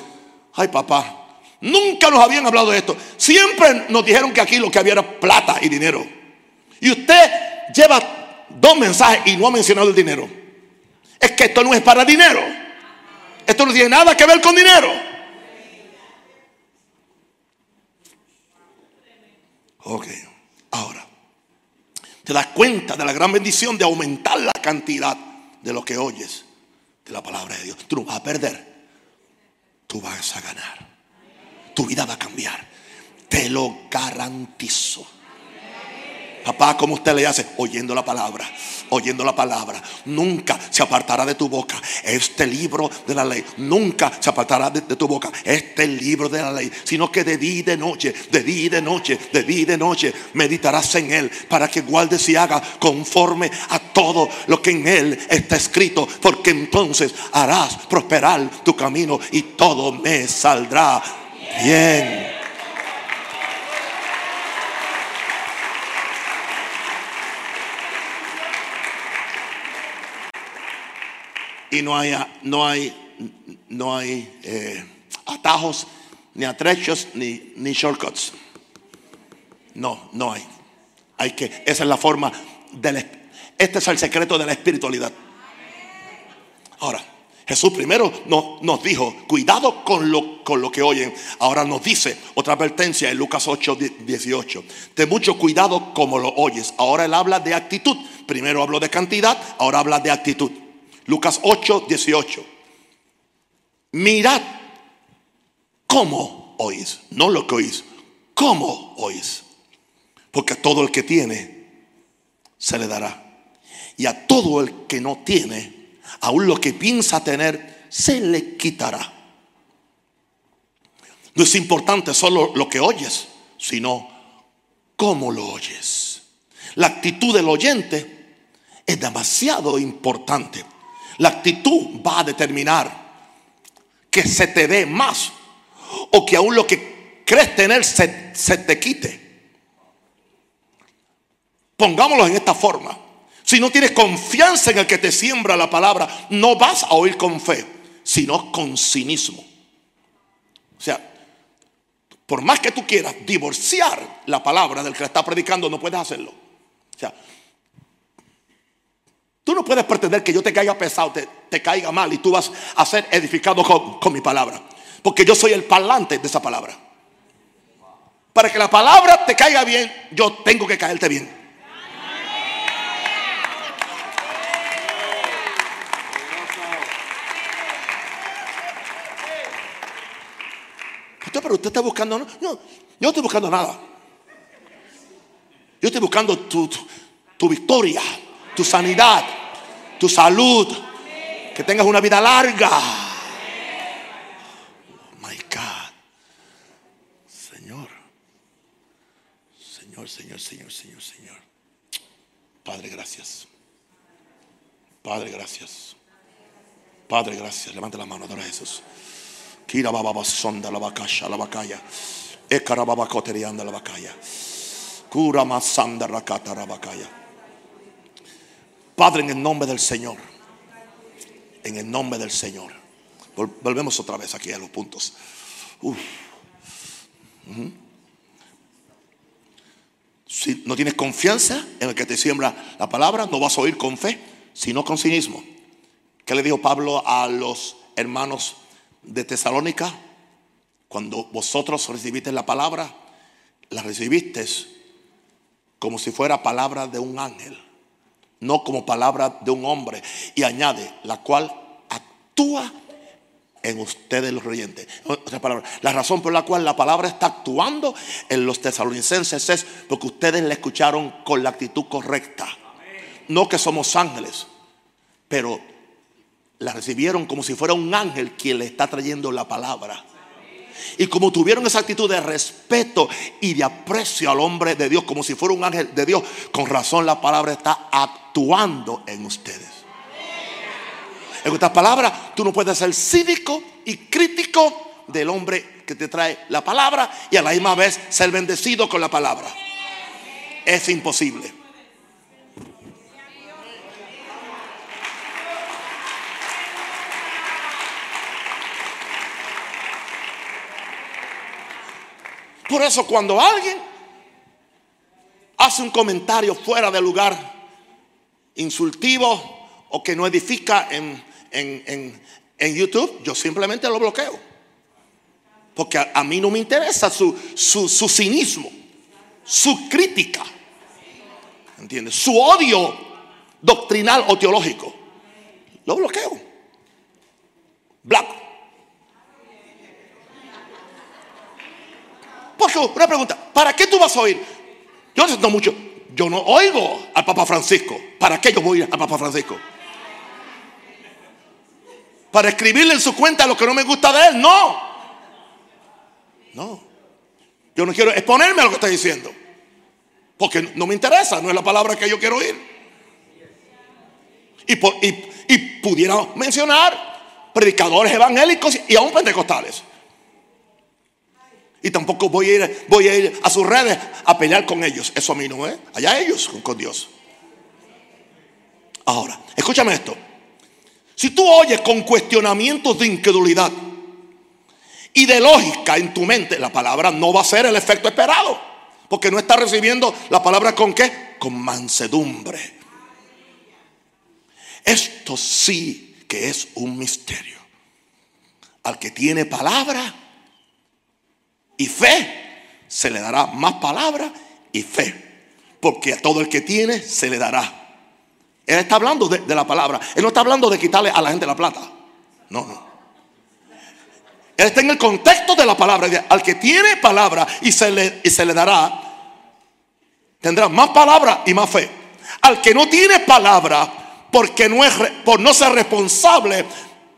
ay papá, nunca nos habían hablado de esto. Siempre nos dijeron que aquí lo que había era plata y dinero. Y usted lleva dos mensajes y no ha mencionado el dinero. Es que esto no es para dinero. Esto no tiene nada que ver con dinero. Ok. Ahora, te das cuenta de la gran bendición de aumentar la cantidad de lo que oyes de la palabra de Dios. Tú no vas a perder, tú vas a ganar. Tu vida va a cambiar. Te lo garantizo. Papá, ¿cómo usted le hace? Oyendo la palabra, oyendo la palabra. Nunca se apartará de tu boca este libro de la ley. Nunca se apartará de, tu boca este libro de la ley. Sino que de día y de noche, de día y de noche, de día y de noche, meditarás en él para que guardes y haga conforme a todo lo que en él está escrito. Porque entonces harás prosperar tu camino y todo me saldrá bien. y no hay, no hay, no hay eh, atajos, ni atrechos, ni, ni shortcuts. No, no hay. Hay que, esa es la forma del, este es el secreto de la espiritualidad. Ahora, Jesús primero nos, nos dijo, cuidado con lo, con lo que oyen. Ahora nos dice otra advertencia en Lucas 8, 18. Ten mucho cuidado como lo oyes. Ahora él habla de actitud. Primero habló de cantidad, ahora habla de actitud. Lucas 8, 18. Mirad cómo oís, no lo que oís, cómo oís. Porque a todo el que tiene, se le dará. Y a todo el que no tiene, aún lo que piensa tener, se le quitará. No es importante solo lo que oyes, sino cómo lo oyes. La actitud del oyente es demasiado importante. La actitud va a determinar que se te dé más o que aún lo que crees tener se, se te quite. Pongámoslo en esta forma. Si no tienes confianza en el que te siembra la palabra, no vas a oír con fe, sino con cinismo. O sea, por más que tú quieras divorciar la palabra del que la está predicando, no puedes hacerlo. O sea, Tú no puedes pretender que yo te caiga pesado, te, caiga mal y tú vas a ser edificado con, mi palabra. Porque yo soy el parlante de esa palabra. Para que la palabra te caiga bien, yo tengo que caerte bien. Pero usted está buscando, no, yo no estoy buscando nada. Yo estoy buscando tu, tu victoria tu sanidad, tu salud, que tengas una vida larga. Oh my God, Señor, Señor. Señor, Señor, Señor, Señor. Padre, gracias. Padre, gracias. Padre, gracias. Levante la mano, adora a Jesús. Baba la bacaya, la bacaya. Ekara la rakata. Padre, en el nombre del Señor. En el nombre del Señor. Vol- Volvemos otra vez aquí a los puntos. Si no tienes confianza en el que te siembra la palabra, no vas a oír con fe, sino con cinismo. ¿Qué le dijo Pablo a los hermanos de Tesalónica? Cuando vosotros recibiste la palabra, la recibiste como si fuera palabra de un ángel, no como palabra de un hombre. Y añade, la cual actúa en ustedes los creyentes. La razón por la cual la palabra está actuando en los tesalonicenses es porque ustedes la escucharon con la actitud correcta. No que somos ángeles, pero la recibieron como si fuera un ángel quien le está trayendo la palabra. Y como tuvieron esa actitud de respeto y de aprecio al hombre de Dios, como si fuera un ángel de Dios, con razón la palabra está actuando en ustedes. En otras palabras, tú no puedes ser cínico y crítico del hombre que te trae la palabra y a la misma vez ser bendecido con la palabra. Es imposible. Por eso cuando alguien hace un comentario fuera de lugar, insultivo o que no edifica en, en- en- en YouTube, yo simplemente lo bloqueo. Porque a, mí no me interesa su, su, su cinismo, su crítica, ¿entiendes? Su odio doctrinal o teológico. Lo bloqueo. Blanco. Porque una pregunta, ¿para qué tú vas a oír? Yo no mucho, yo no oigo al Papa Francisco. ¿Para qué yo voy a ir al Papa Francisco? Para escribirle en su cuenta lo que no me gusta de él, no. No. Yo no quiero exponerme a lo que está diciendo. Porque no me interesa, no es la palabra que yo quiero oír. Y, y- y pudiera mencionar predicadores evangélicos y aún pentecostales. Y tampoco voy a ir, a, a sus redes a pelear con ellos. Eso a mí no es. Allá ellos con, con Dios. Ahora, escúchame esto. Si tú oyes con cuestionamientos de incredulidad y de lógica en tu mente, la palabra no va a ser el efecto esperado. Porque no está recibiendo la palabra con qué? Con mansedumbre. Esto sí que es un misterio. Al que tiene palabra y fe, se le dará más palabra y fe. Porque a todo el que tiene se le dará. Él está hablando de, la palabra. Él no está hablando de quitarle a la gente la plata. No, no. Él está en el contexto de la palabra. Al que tiene palabra y se le, y se le dará, tendrá más palabra y más fe. Al que no tiene palabra, porque no es por no ser responsable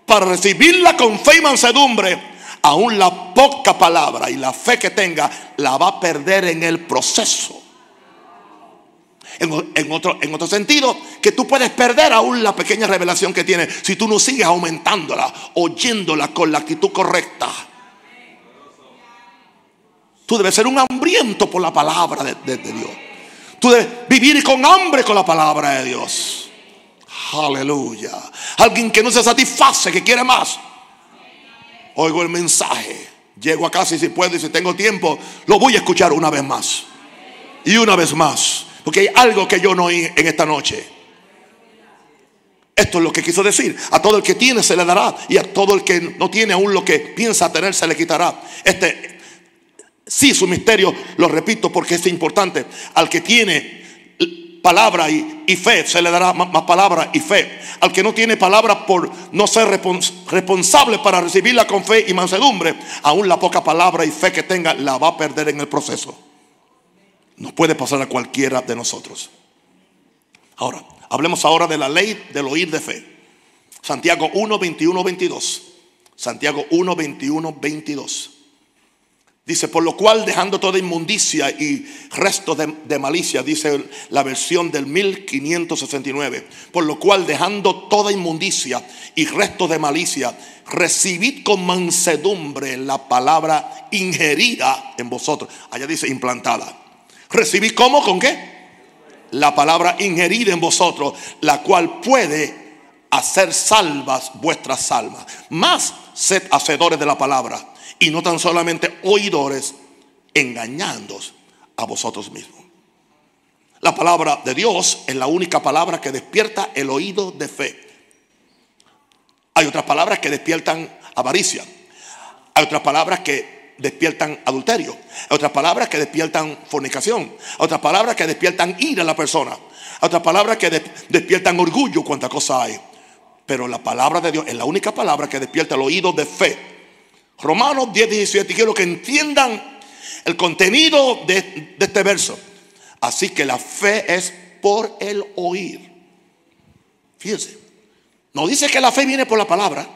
para recibirla con fe y mansedumbre, aún la poca palabra y la fe que tenga la va a perder en el proceso. En, otro, en otro sentido, que tú puedes perder aún la pequeña revelación que tienes si tú no sigues aumentándola, oyéndola con la actitud correcta. Tú debes ser un hambriento por la palabra de- de Dios. Tú debes vivir con hambre con la palabra de Dios. Aleluya. Alguien que no se satisface, que quiere más. Oigo el mensaje. Llego a casa y si puedo y si tengo tiempo, lo voy a escuchar una vez más. Y una vez más. Porque hay algo que yo no oí en esta noche. Esto es lo que quiso decir. A todo el que tiene se le dará. Y a todo el que no tiene aún lo que piensa tener se le quitará. Este sí es un misterio, lo repito porque es importante. Al que tiene palabra y, fe se le dará más, palabra y fe. Al que no tiene palabra por no ser respons- responsable para recibirla con fe y mansedumbre, aún la poca palabra y fe que tenga la va a perder en el proceso. Nos puede pasar a cualquiera de nosotros. Ahora, hablemos ahora de la ley del oír de fe. Santiago 1, 21, 22. Santiago 1, 21, 22. Dice, por lo cual dejando toda inmundicia y resto de, malicia, dice la versión del 1569, por lo cual dejando toda inmundicia y resto de malicia, recibid con mansedumbre la palabra ingerida en vosotros. Allá dice implantada. ¿Recibid cómo? ¿Con qué? La palabra ingerida en vosotros, la cual puede hacer salvas vuestras almas. Más sed hacedores de la palabra y no tan solamente oidores, engañándoos a vosotros mismos. La palabra de Dios es la única palabra que despierta el oído de fe. Hay otras palabras que despiertan avaricia. Hay otras palabras que despiertan adulterio. Hay otras palabras que despiertan fornicación. Hay otras palabras que despiertan ira a la persona. Hay otras palabras que despiertan orgullo, cuánta cosa hay. Pero la palabra de Dios es la única palabra que despierta el oído de fe Romanos 10, 17. Quiero que entiendan el contenido de, de este verso. Así que la fe es por el oír. Fíjense. No dice que la fe viene por la palabra.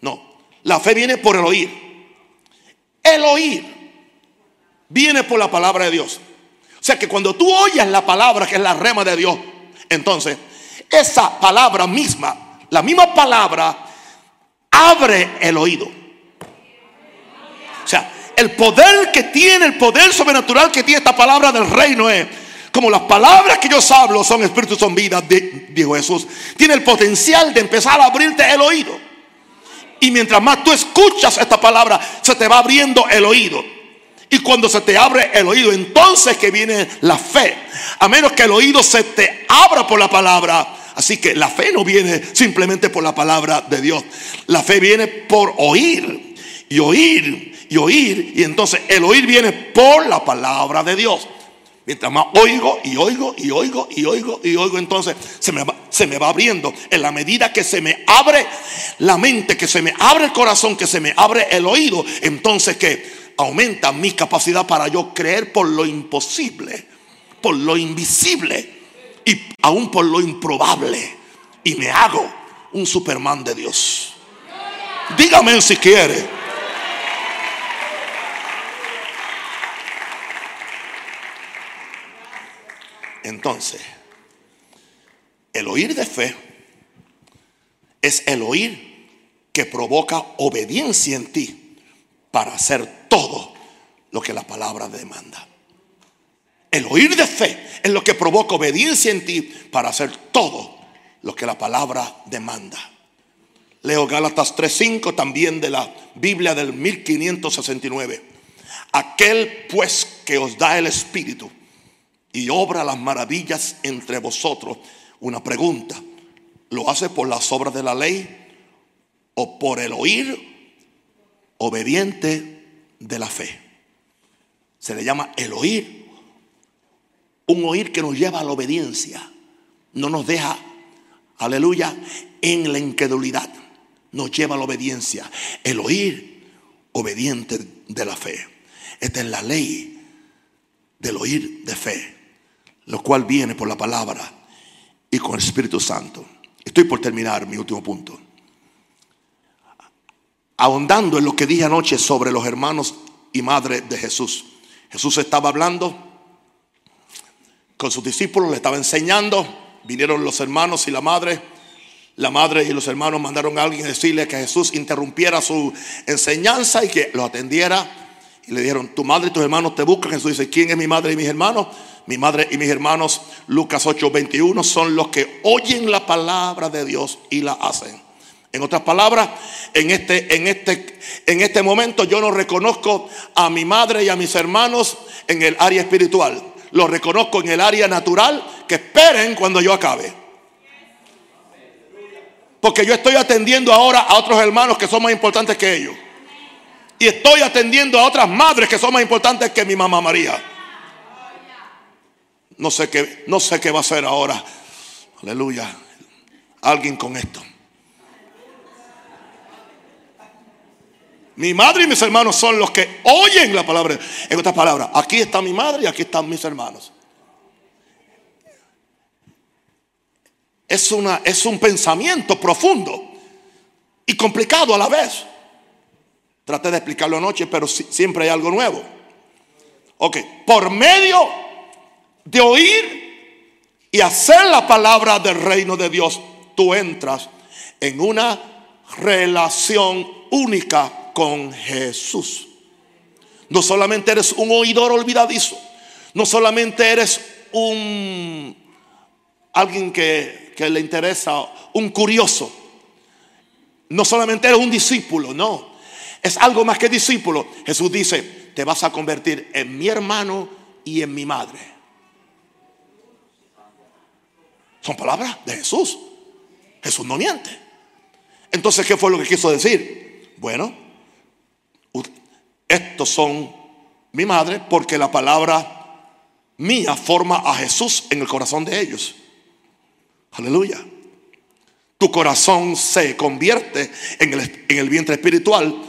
No. La fe viene por el oír. El oír viene por la palabra de Dios. O sea que cuando tú oyes la palabra que es la rema de Dios, entonces esa palabra misma, la misma palabra, abre el oído. El poder que tiene, el poder sobrenatural que tiene esta palabra del reino es, como las palabras que yo hablo son espíritu, son vida, dijo Jesús, tiene el potencial de empezar a abrirte el oído. Y mientras más tú escuchas esta palabra, se te va abriendo el oído. Y cuando se te abre el oído, entonces que viene la fe. A menos que el oído se te abra por la palabra. Así que la fe no viene simplemente por la palabra de Dios. La fe viene por oír. Y oír y oír. Y entonces el oír viene por la palabra de Dios. Mientras más oigo y oigo y oigo y oigo y oigo, entonces se me, va, se me va abriendo. En la medida que se me abre la mente, que se me abre el corazón, que se me abre el oído, entonces que aumenta mi capacidad para yo creer por lo imposible, por lo invisible y aún por lo improbable. Y me hago un Superman de Dios. Dígame si quiere. Entonces, el oír de fe es el oír que provoca obediencia en ti para hacer todo lo que la palabra demanda. El oír de fe es lo que provoca obediencia en ti para hacer todo lo que la palabra demanda. Leo Gálatas 3:5 también de la Biblia del 1569. Aquel pues que os da el Espíritu y obra las maravillas entre vosotros. Una pregunta, ¿lo hace por las obras de la ley o por el oír obediente de la fe? Se le llama el oír, un oír que nos lleva a la obediencia, no nos deja, aleluya, en la incredulidad, nos lleva a la obediencia. El oír obediente de la fe. Esta es la ley del oír de fe lo cual viene por la palabra y con el Espíritu Santo. Estoy por terminar mi último punto. Ahondando en lo que dije anoche sobre los hermanos y madre de Jesús. Jesús estaba hablando con sus discípulos, le estaba enseñando. Vinieron los hermanos y la madre. La madre y los hermanos mandaron a alguien a decirle que Jesús interrumpiera su enseñanza y que lo atendiera. Y le dijeron, tu madre y tus hermanos te buscan. Jesús dice, ¿quién es mi madre y mis hermanos? Mi madre y mis hermanos, Lucas 8:21, son los que oyen la palabra de Dios y la hacen. En otras palabras, en este, en, este, en este momento yo no reconozco a mi madre y a mis hermanos en el área espiritual. Los reconozco en el área natural que esperen cuando yo acabe. Porque yo estoy atendiendo ahora a otros hermanos que son más importantes que ellos. Y estoy atendiendo a otras madres que son más importantes que mi mamá María. No sé qué, no sé qué va a hacer ahora. Aleluya. Alguien con esto. Mi madre y mis hermanos son los que oyen la palabra. En otras palabras, aquí está mi madre y aquí están mis hermanos. Es, una, es un pensamiento profundo y complicado a la vez. Traté de explicarlo anoche, pero siempre hay algo nuevo. Ok, por medio de oír y hacer la palabra del reino de Dios, tú entras en una relación única con Jesús. No solamente eres un oidor olvidadizo, no solamente eres un alguien que, le interesa, un curioso. No solamente eres un discípulo, no. Es algo más que discípulo. Jesús dice, te vas a convertir en mi hermano y en mi madre. Son palabras de Jesús. Jesús no miente. Entonces, ¿qué fue lo que quiso decir? Bueno, estos son mi madre porque la palabra mía forma a Jesús en el corazón de ellos. Aleluya. Tu corazón se convierte en el, en el vientre espiritual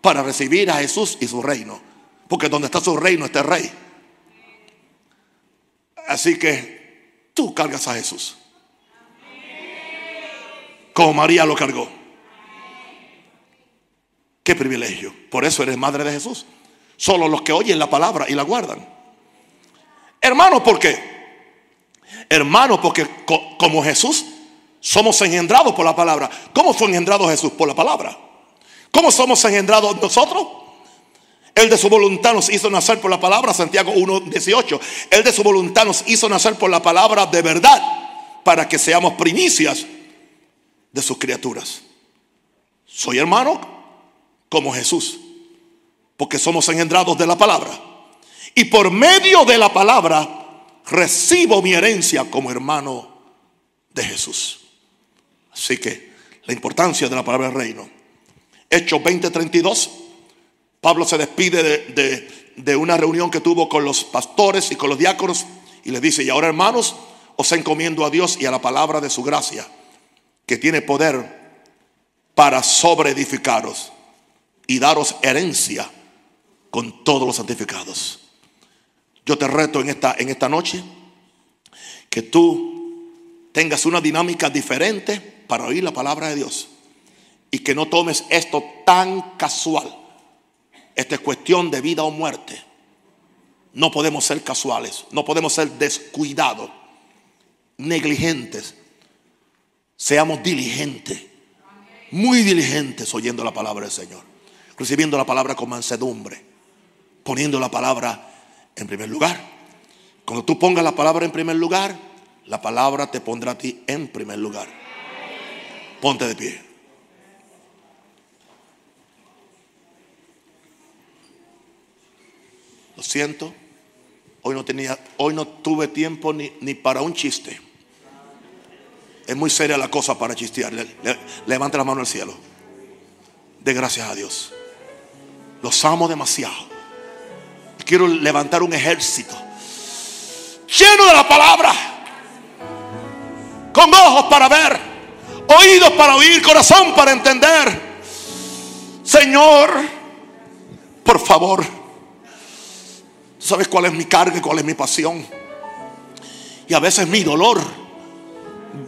para recibir a Jesús y su reino. Porque donde está su reino está el rey. Así que tú cargas a Jesús. Como María lo cargó. Qué privilegio. Por eso eres madre de Jesús. Solo los que oyen la palabra y la guardan. Hermano, ¿por qué? Hermano, porque como Jesús somos engendrados por la palabra. ¿Cómo fue engendrado Jesús? Por la palabra. ¿Cómo somos engendrados nosotros? El de su voluntad nos hizo nacer por la palabra, Santiago 1.18. El de su voluntad nos hizo nacer por la palabra de verdad, para que seamos primicias de sus criaturas. Soy hermano como Jesús, porque somos engendrados de la palabra. Y por medio de la palabra recibo mi herencia como hermano de Jesús. Así que la importancia de la palabra del reino. Hechos 20:32, Pablo se despide de, de, una reunión que tuvo con los pastores y con los diáconos y les dice, y ahora hermanos, os encomiendo a Dios y a la palabra de su gracia, que tiene poder para sobreedificaros y daros herencia con todos los santificados. Yo te reto en esta, en esta noche que tú tengas una dinámica diferente para oír la palabra de Dios y que no tomes esto tan casual. Esta es cuestión de vida o muerte. No podemos ser casuales, no podemos ser descuidados, negligentes. Seamos diligentes, muy diligentes oyendo la palabra del Señor, recibiendo la palabra con mansedumbre, poniendo la palabra en primer lugar. Cuando tú pongas la palabra en primer lugar, la palabra te pondrá a ti en primer lugar. Ponte de pie. Lo siento. Hoy no tenía, hoy no tuve tiempo ni, ni para un chiste. Es muy seria la cosa para chistear. levante la mano al cielo. De gracias a Dios. Los amo demasiado quiero levantar un ejército lleno de la palabra, con ojos para ver, oídos para oír, corazón para entender. Señor, por favor, sabes cuál es mi carga y cuál es mi pasión. Y a veces mi dolor,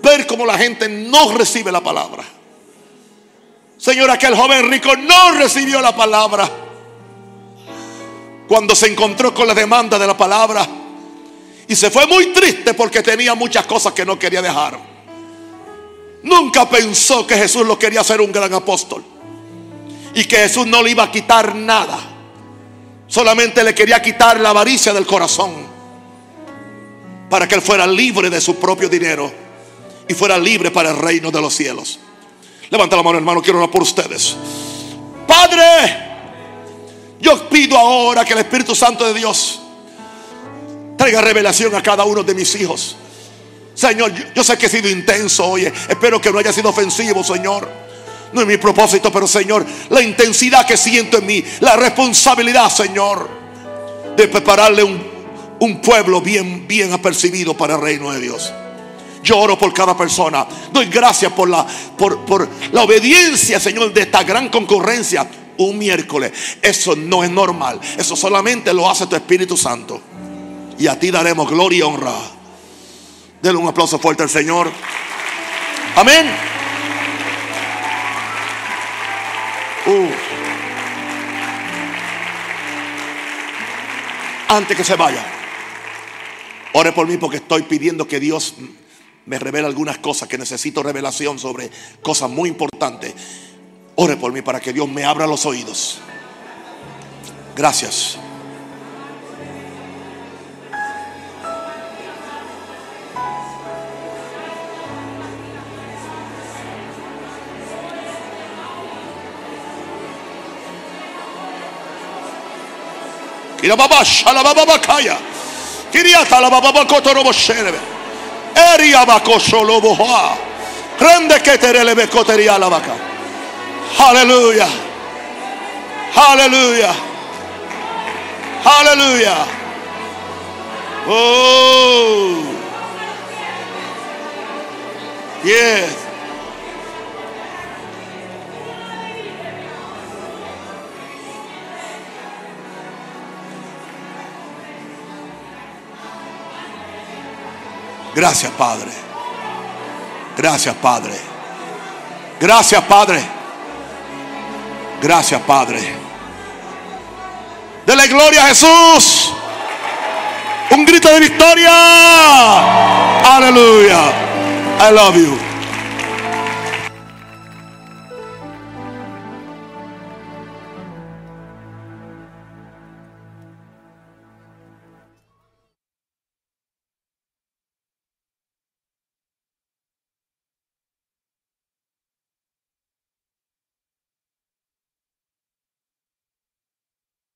ver cómo la gente no recibe la palabra. Señor, aquel joven rico no recibió la palabra cuando se encontró con la demanda de la palabra. Y se fue muy triste porque tenía muchas cosas que no quería dejar. Nunca pensó que Jesús lo quería hacer un gran apóstol. Y que Jesús no le iba a quitar nada. Solamente le quería quitar la avaricia del corazón. Para que él fuera libre de su propio dinero. Y fuera libre para el reino de los cielos. Levanta la mano hermano, quiero orar por ustedes. Padre. Yo pido ahora que el Espíritu Santo de Dios traiga revelación a cada uno de mis hijos. Señor, yo, sé que he sido intenso hoy. Espero que no haya sido ofensivo, Señor. No es mi propósito, pero Señor, la intensidad que siento en mí, la responsabilidad, Señor, de prepararle un, un pueblo bien, bien apercibido para el reino de Dios. Yo oro por cada persona. Doy gracias por la, por, por la obediencia, Señor, de esta gran concurrencia un miércoles. Eso no es normal. Eso solamente lo hace tu Espíritu Santo. Y a ti daremos gloria y honra. Denle un aplauso fuerte al Señor. Amén. Uh. Antes que se vaya, ore por mí porque estoy pidiendo que Dios me revele algunas cosas, que necesito revelación sobre cosas muy importantes. Ore por mí para que Dios me abra los oídos. Gracias. Kira baba shala baba bakaya. Kiriata la baba bakotoro bosherebe. Eria bakosolo boha. Rende que terele cotería la vaca. Aleluya. Aleluya. Aleluya. Oh. Yes. Gracias, Padre. Gracias, Padre. Gracias, Padre. Gracias, Padre. Dele gloria a Jesús. Un grito de victoria. Aleluya. I love you.